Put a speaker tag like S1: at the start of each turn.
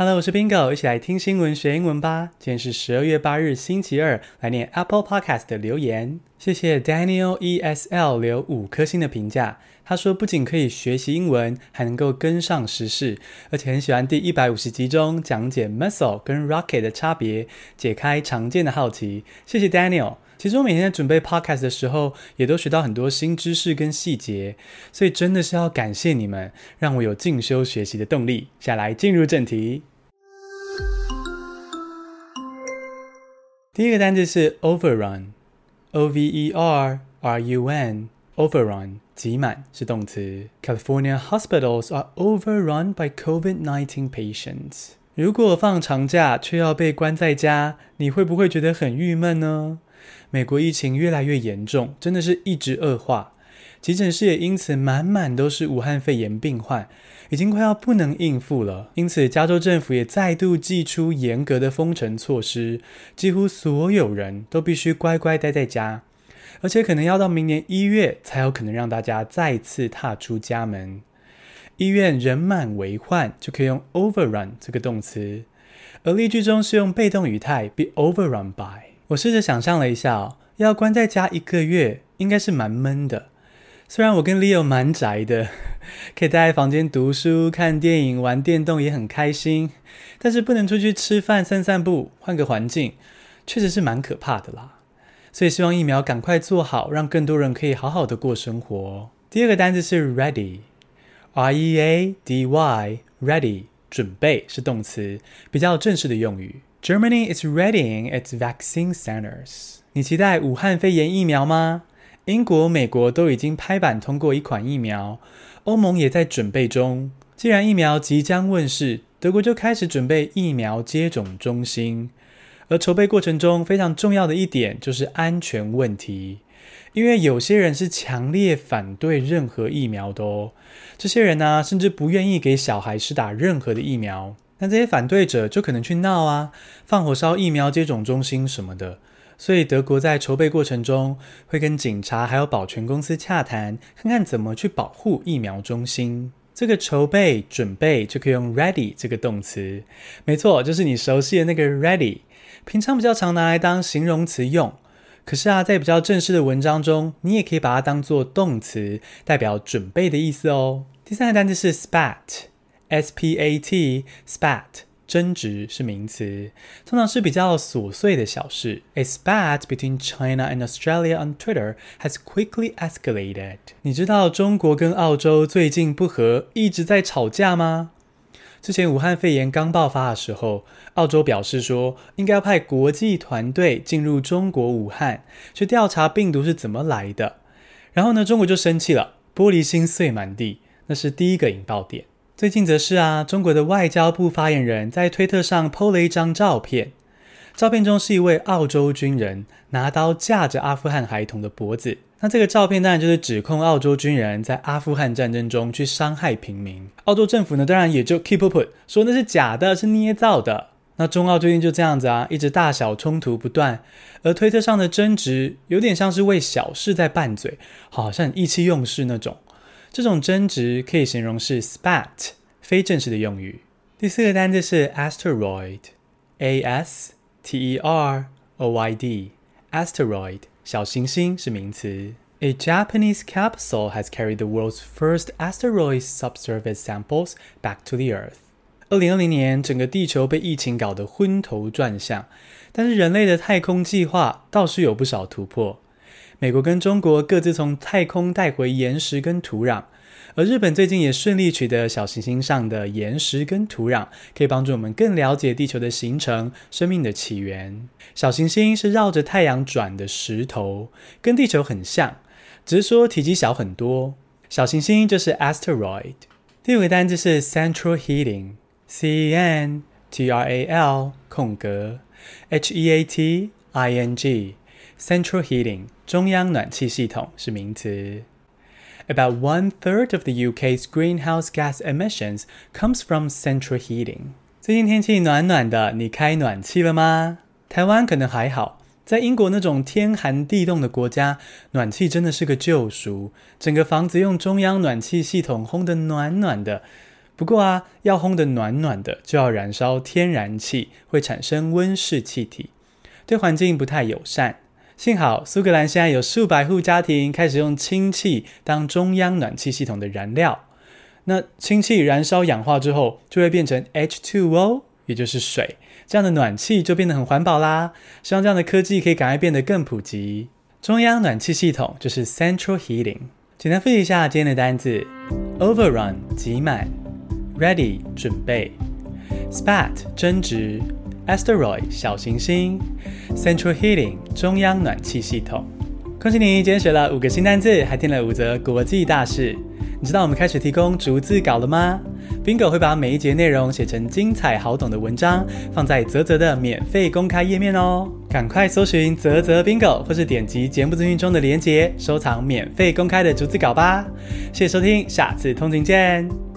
S1: Hello，我是 Bingo，一起来听新闻学英文吧。今天是十二月八日，星期二，来念 Apple Podcast 的留言。谢谢 Daniel ESL 留五颗星的评价。他说不仅可以学习英文，还能够跟上时事，而且很喜欢第一百五十集中讲解 muscle 跟 rocket 的差别，解开常见的好奇。谢谢 Daniel。其实我每天在准备 podcast 的时候，也都学到很多新知识跟细节，所以真的是要感谢你们，让我有进修学习的动力。下来进入正题，第一个单字是 overrun，O V E R R U N，overrun，挤满是动词。California hospitals are overrun by COVID-19 patients。如果放长假却要被关在家，你会不会觉得很郁闷呢？美国疫情越来越严重，真的是一直恶化，急诊室也因此满满都是武汉肺炎病患，已经快要不能应付了。因此，加州政府也再度祭出严格的封城措施，几乎所有人都必须乖乖待在家，而且可能要到明年一月才有可能让大家再次踏出家门。医院人满为患，就可以用 overrun 这个动词，而例句中是用被动语态 be overrun by。我试着想象了一下哦，要关在家一个月，应该是蛮闷的。虽然我跟 Leo 蛮宅的，可以待在房间读书、看电影、玩电动，也很开心。但是不能出去吃饭、散散步，换个环境，确实是蛮可怕的啦。所以希望疫苗赶快做好，让更多人可以好好的过生活。第二个单字是 ready，R-E-A-D-Y，ready，准备是动词，比较正式的用语。Germany is readying its vaccine centers。你期待武汉肺炎疫苗吗？英国、美国都已经拍板通过一款疫苗，欧盟也在准备中。既然疫苗即将问世，德国就开始准备疫苗接种中心。而筹备过程中非常重要的一点就是安全问题，因为有些人是强烈反对任何疫苗的哦。这些人呢、甚至不愿意给小孩施打任何的疫苗。那这些反对者就可能去闹啊，放火烧疫苗接种中心什么的。所以德国在筹备过程中会跟警察还有保全公司洽谈，看看怎么去保护疫苗中心。这个筹备准备就可以用 ready 这个动词，没错，就是你熟悉的那个 ready。平常比较常拿来当形容词用，可是啊，在比较正式的文章中，你也可以把它当做动词，代表准备的意思哦。第三个单词是 spat。S-P-A-T, spat，争执是名词，通常是比较琐碎的小事。A spat between China and Australia on Twitter has quickly escalated。你知道中国跟澳洲最近不和，一直在吵架吗？之前武汉肺炎刚爆发的时候，澳洲表示说应该要派国际团队进入中国武汉，去调查病毒是怎么来的。然后呢，中国就生气了，玻璃心碎满地，那是第一个引爆点。最近则是啊，中国的外交部发言人，在推特上 PO 了一张照片，照片中是一位澳洲军人拿刀架着阿富汗孩童的脖子。那这个照片当然就是指控澳洲军人在阿富汗战争中去伤害平民。澳洲政府呢，当然也就 keep up 说那是假的，是捏造的。那中澳最近就这样子啊，一直大小冲突不断，而推特上的争执有点像是为小事在拌嘴，好像意气用事那种。这种争执可以形容是 spat，非正式的用语。第四个单字是 asteroid，A S T E R O Y D，asteroid，小行星是名词。A Japanese capsule has carried the world's first asteroid subsurface samples back to the Earth。二零二零年，整个地球被疫情搞得昏头转向，但是人类的太空计划倒是有不少突破。美国跟中国各自从太空带回岩石跟土壤，而日本最近也顺利取得小行星上的岩石跟土壤，可以帮助我们更了解地球的形成、生命的起源。小行星是绕着太阳转的石头，跟地球很像，只是说体积小很多。小行星就是 asteroid。第五个单字是 central heating，C E N T R A L 空格 H E A T I N G。Central heating，中央暖气系统是名词。About one third of the UK's greenhouse gas emissions comes from central heating。最近天气暖暖的，你开暖气了吗？台湾可能还好，在英国那种天寒地冻的国家，暖气真的是个救赎。整个房子用中央暖气系统烘得暖暖的，不过啊，要烘得暖暖的，就要燃烧天然气，会产生温室气体，对环境不太友善。幸好苏格兰现在有数百户家庭开始用氢气当中央暖气系统的燃料。那氢气燃烧氧化之后，就会变成 H2O，也就是水。这样的暖气就变得很环保啦。希望这样的科技可以赶快变得更普及。中央暖气系统就是 Central Heating。简单复习一下今天的单字：Overrun 挤满，Ready 准备，Spat 争执。Asteroid 小行星，Central Heating 中央暖气系统。恭喜你，今天学了五个新单字，还听了五则国际大事。你知道我们开始提供逐字稿了吗？Bingo 会把每一节内容写成精彩好懂的文章，放在泽泽的免费公开页面哦。赶快搜寻泽泽 Bingo，或是点击节目资讯中的链接，收藏免费公开的逐字稿吧。谢谢收听，下次通勤见。